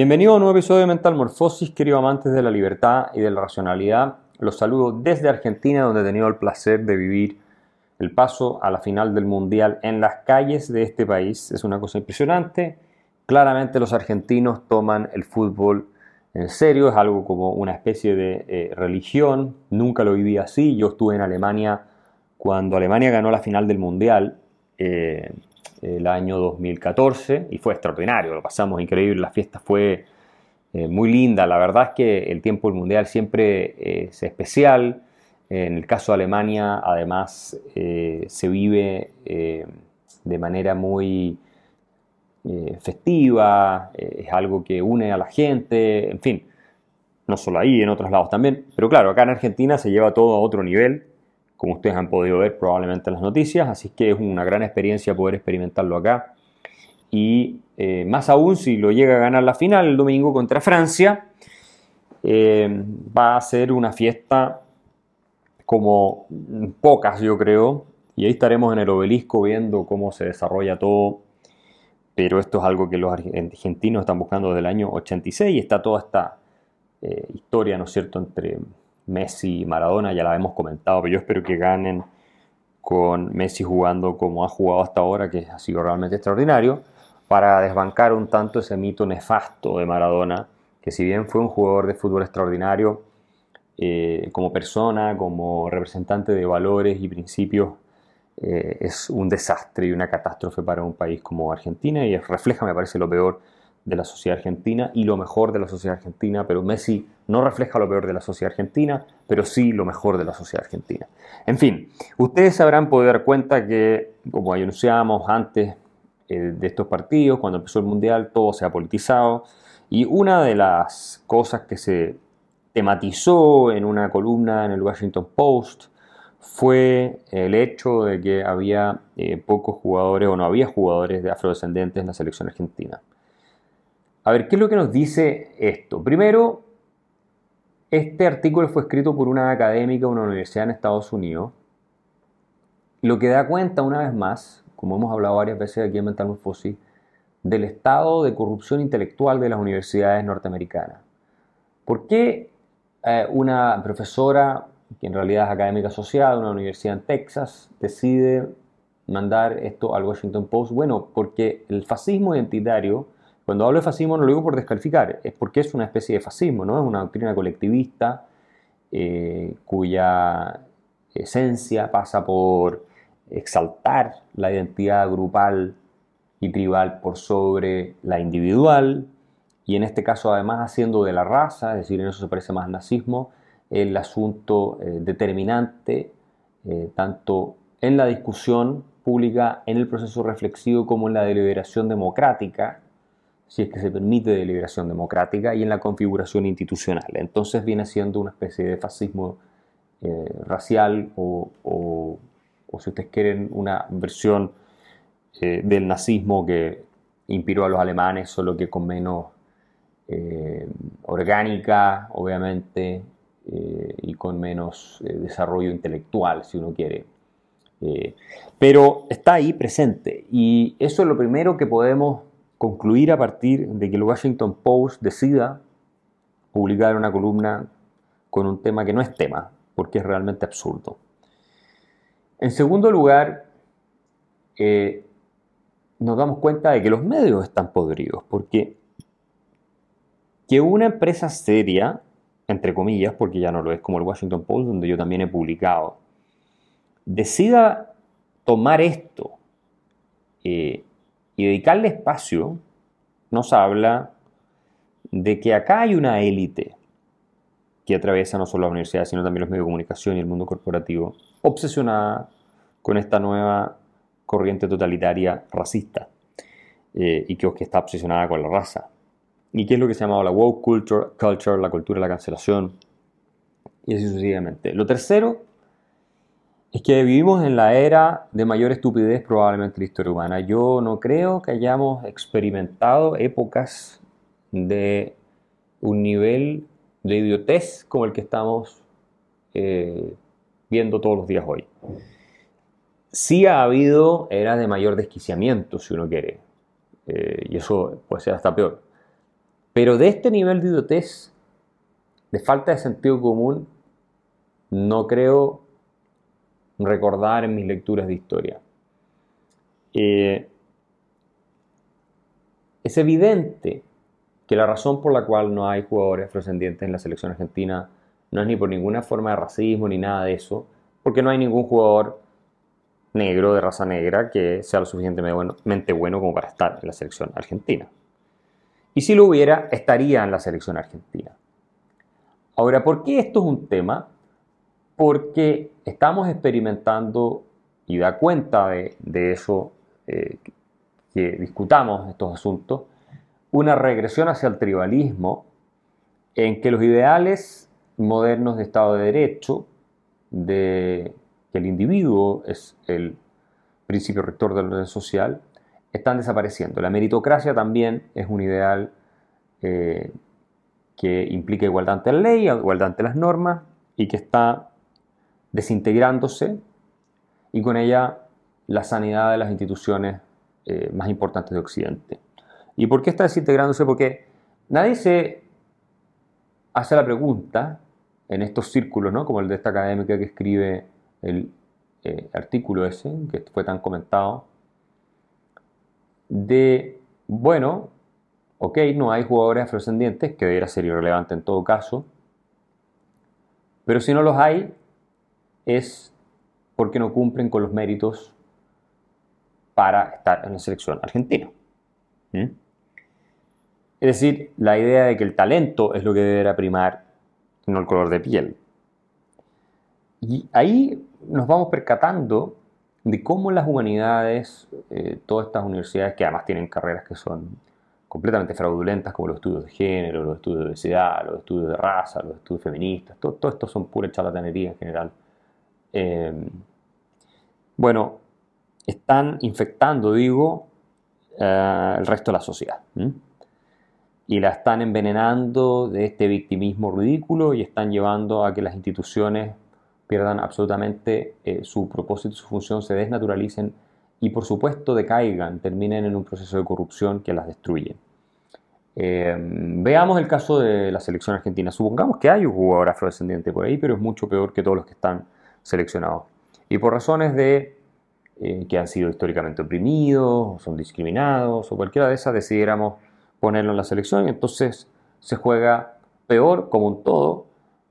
Bienvenido a un nuevo episodio de Mental Morfosis, querido amantes de la libertad y de la racionalidad. Los saludo desde Argentina, donde he tenido el placer de vivir el paso a la final del Mundial en las calles de este país. Es una cosa impresionante. Claramente los argentinos toman el fútbol en serio, es algo como una especie de eh, religión. Nunca lo viví así. Yo estuve en Alemania cuando Alemania ganó la final del Mundial. Eh, el año 2014 y fue extraordinario, lo pasamos increíble, la fiesta fue eh, muy linda, la verdad es que el tiempo del mundial siempre es especial, en el caso de Alemania además eh, se vive eh, de manera muy festiva, es algo que une a la gente, en fin, no solo ahí, en otros lados también, pero claro, acá en Argentina se lleva todo a otro nivel, como ustedes han podido ver probablemente en las noticias, así que es una gran experiencia poder experimentarlo acá. Y eh, más aún si lo llega a ganar la final el domingo contra Francia, eh, va a ser una fiesta como pocas yo creo, y ahí estaremos en el obelisco viendo cómo se desarrolla todo, pero esto es algo que los argentinos están buscando desde el año 86 y está toda esta eh, historia, ¿no es cierto?, entre Messi y Maradona, ya la hemos comentado, pero yo espero que ganen con Messi jugando como ha jugado hasta ahora, que ha sido realmente extraordinario, para desbancar un tanto ese mito nefasto de Maradona, que si bien fue un jugador de fútbol extraordinario, eh, como persona, como representante de valores y principios, eh, es un desastre y una catástrofe para un país como Argentina y refleja, me parece, lo peor de la sociedad argentina y lo mejor de la sociedad argentina, pero Messi no refleja lo peor de la sociedad argentina, pero sí lo mejor de la sociedad argentina. En fin, ustedes habrán podido dar cuenta que, como anunciábamos antes eh, de estos partidos, cuando empezó el Mundial, todo se ha politizado y una de las cosas que se tematizó en una columna en el Washington Post fue el hecho de que había eh, pocos jugadores o no había jugadores de afrodescendientes en la selección argentina. A ver, ¿qué es lo que nos dice esto? Primero, este artículo fue escrito por una académica de una universidad en Estados Unidos, lo que da cuenta una vez más, como hemos hablado varias veces aquí en Mental Fossil, del estado de corrupción intelectual de las universidades norteamericanas. ¿Por qué eh, una profesora, que en realidad es académica asociada de una universidad en Texas, decide mandar esto al Washington Post? Bueno, porque el fascismo identitario cuando hablo de fascismo no lo digo por descalificar, es porque es una especie de fascismo, ¿no? Es una doctrina colectivista eh, cuya esencia pasa por exaltar la identidad grupal y tribal por sobre la individual, y en este caso además haciendo de la raza, es decir, en eso se parece más al nazismo, el asunto eh, determinante eh, tanto en la discusión pública, en el proceso reflexivo como en la deliberación democrática si es que se permite deliberación democrática, y en la configuración institucional. Entonces viene siendo una especie de fascismo eh, racial o, si ustedes quieren, una versión eh, del nazismo que inspiró a los alemanes, solo que con menos eh, orgánica, obviamente, y con menos desarrollo intelectual, si uno quiere. pero está ahí presente, y eso es lo primero que podemos concluir a partir de que el Washington Post decida publicar una columna con un tema que no es tema, porque es realmente absurdo. En segundo lugar, eh, nos damos cuenta de que los medios están podridos, porque que una empresa seria, entre comillas, porque ya no lo es como el Washington Post, donde yo también he publicado, decida tomar esto eh, y dedicarle espacio, nos habla de que acá hay una élite que atraviesa no solo la universidad, sino también los medios de comunicación y el mundo corporativo, obsesionada con esta nueva corriente totalitaria racista eh, y que, que está obsesionada con la raza. ¿Y qué es lo que se llama la woke culture, culture, la cultura de la cancelación? Y así sucesivamente. Lo tercero es que vivimos en la era de mayor estupidez probablemente en la historia humana. Yo no creo que hayamos experimentado épocas de un nivel de idiotez como el que estamos eh, viendo todos los días hoy. Sí ha habido eras de mayor desquiciamiento, si uno quiere, eh, y eso puede ser hasta peor. Pero de este nivel de idiotez, de falta de sentido común, no creo recordar en mis lecturas de historia. Eh, es evidente que la razón por la cual no hay jugadores afrodescendientes en la selección argentina no es ni por ninguna forma de racismo ni nada de eso, porque no hay ningún jugador negro de raza negra que sea lo suficientemente bueno como para estar en la selección argentina. Y si lo hubiera, estaría en la selección argentina. Ahora, ¿por qué esto es un tema? Porque estamos experimentando, y da cuenta de, eso, eh, que discutamos estos asuntos, una regresión hacia el tribalismo en que los ideales modernos de Estado de Derecho, de que el individuo es el principio rector del orden social, están desapareciendo. La meritocracia también es un ideal eh, que implica igualdad ante la ley, igualdad ante las normas y que está desintegrándose y con ella la sanidad de las instituciones eh, más importantes de Occidente. ¿Y por qué está desintegrándose? Porque nadie se hace la pregunta en estos círculos, ¿no? como el de esta académica que escribe el eh, artículo ese, que fue tan comentado, de, bueno, ok, no hay jugadores afrodescendientes, que debería ser irrelevante en todo caso, pero si no los hay, es porque no cumplen con los méritos para estar en la selección argentina. ¿Mm? Es decir, la idea de que el talento es lo que deberá primar, no el color de piel. Y ahí nos vamos percatando de cómo las humanidades, eh, todas estas universidades que además tienen carreras que son completamente fraudulentas, como los estudios de género, los estudios de obesidad, los estudios de raza, los estudios feministas, todo, esto son pura charlatanería en general. Eh, bueno, están infectando, digo, eh, el resto de la sociedad. Y la están envenenando de este victimismo ridículo y están llevando a que las instituciones pierdan absolutamente eh, su propósito, su función, se desnaturalicen y por supuesto decaigan, terminen en un proceso de corrupción que las destruye. Veamos el caso de la selección argentina. Supongamos que hay un jugador afrodescendiente por ahí, pero es mucho peor que todos los que están seleccionados. Y por razones de eh, que han sido históricamente oprimidos, son discriminados, o cualquiera de esas, decidiéramos ponerlo en la selección, y entonces se juega peor como un todo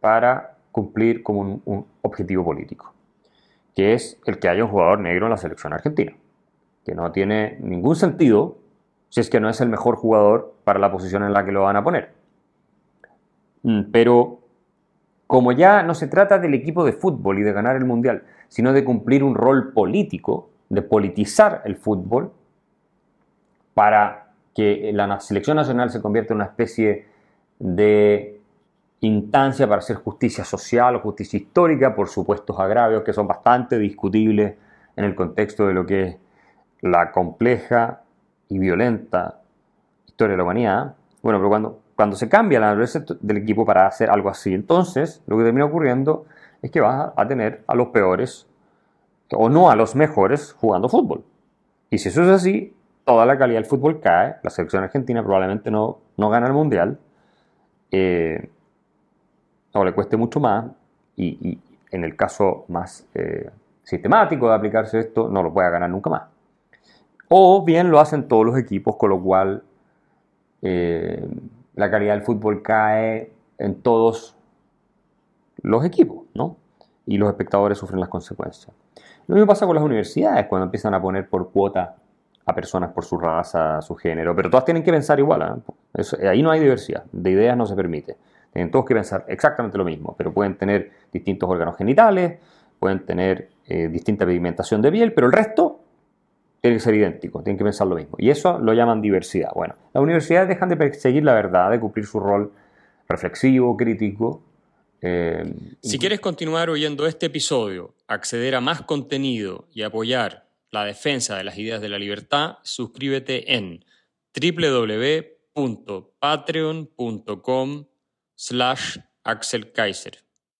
para cumplir como un, objetivo político, que es el que haya un jugador negro en la selección argentina, que no tiene ningún sentido si es que no es el mejor jugador para la posición en la que lo van a poner. Mm, pero como ya no se trata del equipo de fútbol y de ganar el mundial, sino de cumplir un rol político, de politizar el fútbol, para que la selección nacional se convierta en una especie de instancia para hacer justicia social o justicia histórica por supuestos agravios que son bastante discutibles en el contexto de lo que es la compleja y violenta historia de la humanidad. Bueno, pero cuando, cuando se cambia la naturaleza del equipo para hacer algo así, entonces lo que termina ocurriendo es que vas a tener a los peores o no a los mejores jugando fútbol. Y si eso es así, toda la calidad del fútbol cae, la selección argentina probablemente no, no gana el mundial. Eh, o le cueste mucho más y, en el caso más eh, sistemático de aplicarse esto, no lo pueda ganar nunca más. O bien lo hacen todos los equipos, con lo cual eh, la calidad del fútbol cae en todos los equipos, ¿no? Y los espectadores sufren las consecuencias. Lo mismo pasa con las universidades, cuando empiezan a poner por cuota a personas por su raza, su género, pero todas tienen que pensar igual. ¿eh? ahí no hay diversidad, de ideas no se permite. Tienen todos que pensar exactamente lo mismo, pero pueden tener distintos órganos genitales, pueden tener eh, distinta pigmentación de piel, pero el resto tiene que ser idéntico, tienen que pensar lo mismo. Y eso lo llaman diversidad. Bueno, las universidades dejan de perseguir la verdad, de cumplir su rol reflexivo, crítico. Eh, si quieres continuar oyendo este episodio, acceder a más contenido y apoyar la defensa de las ideas de la libertad, suscríbete en www.patreon.com slash Axel Kaiser.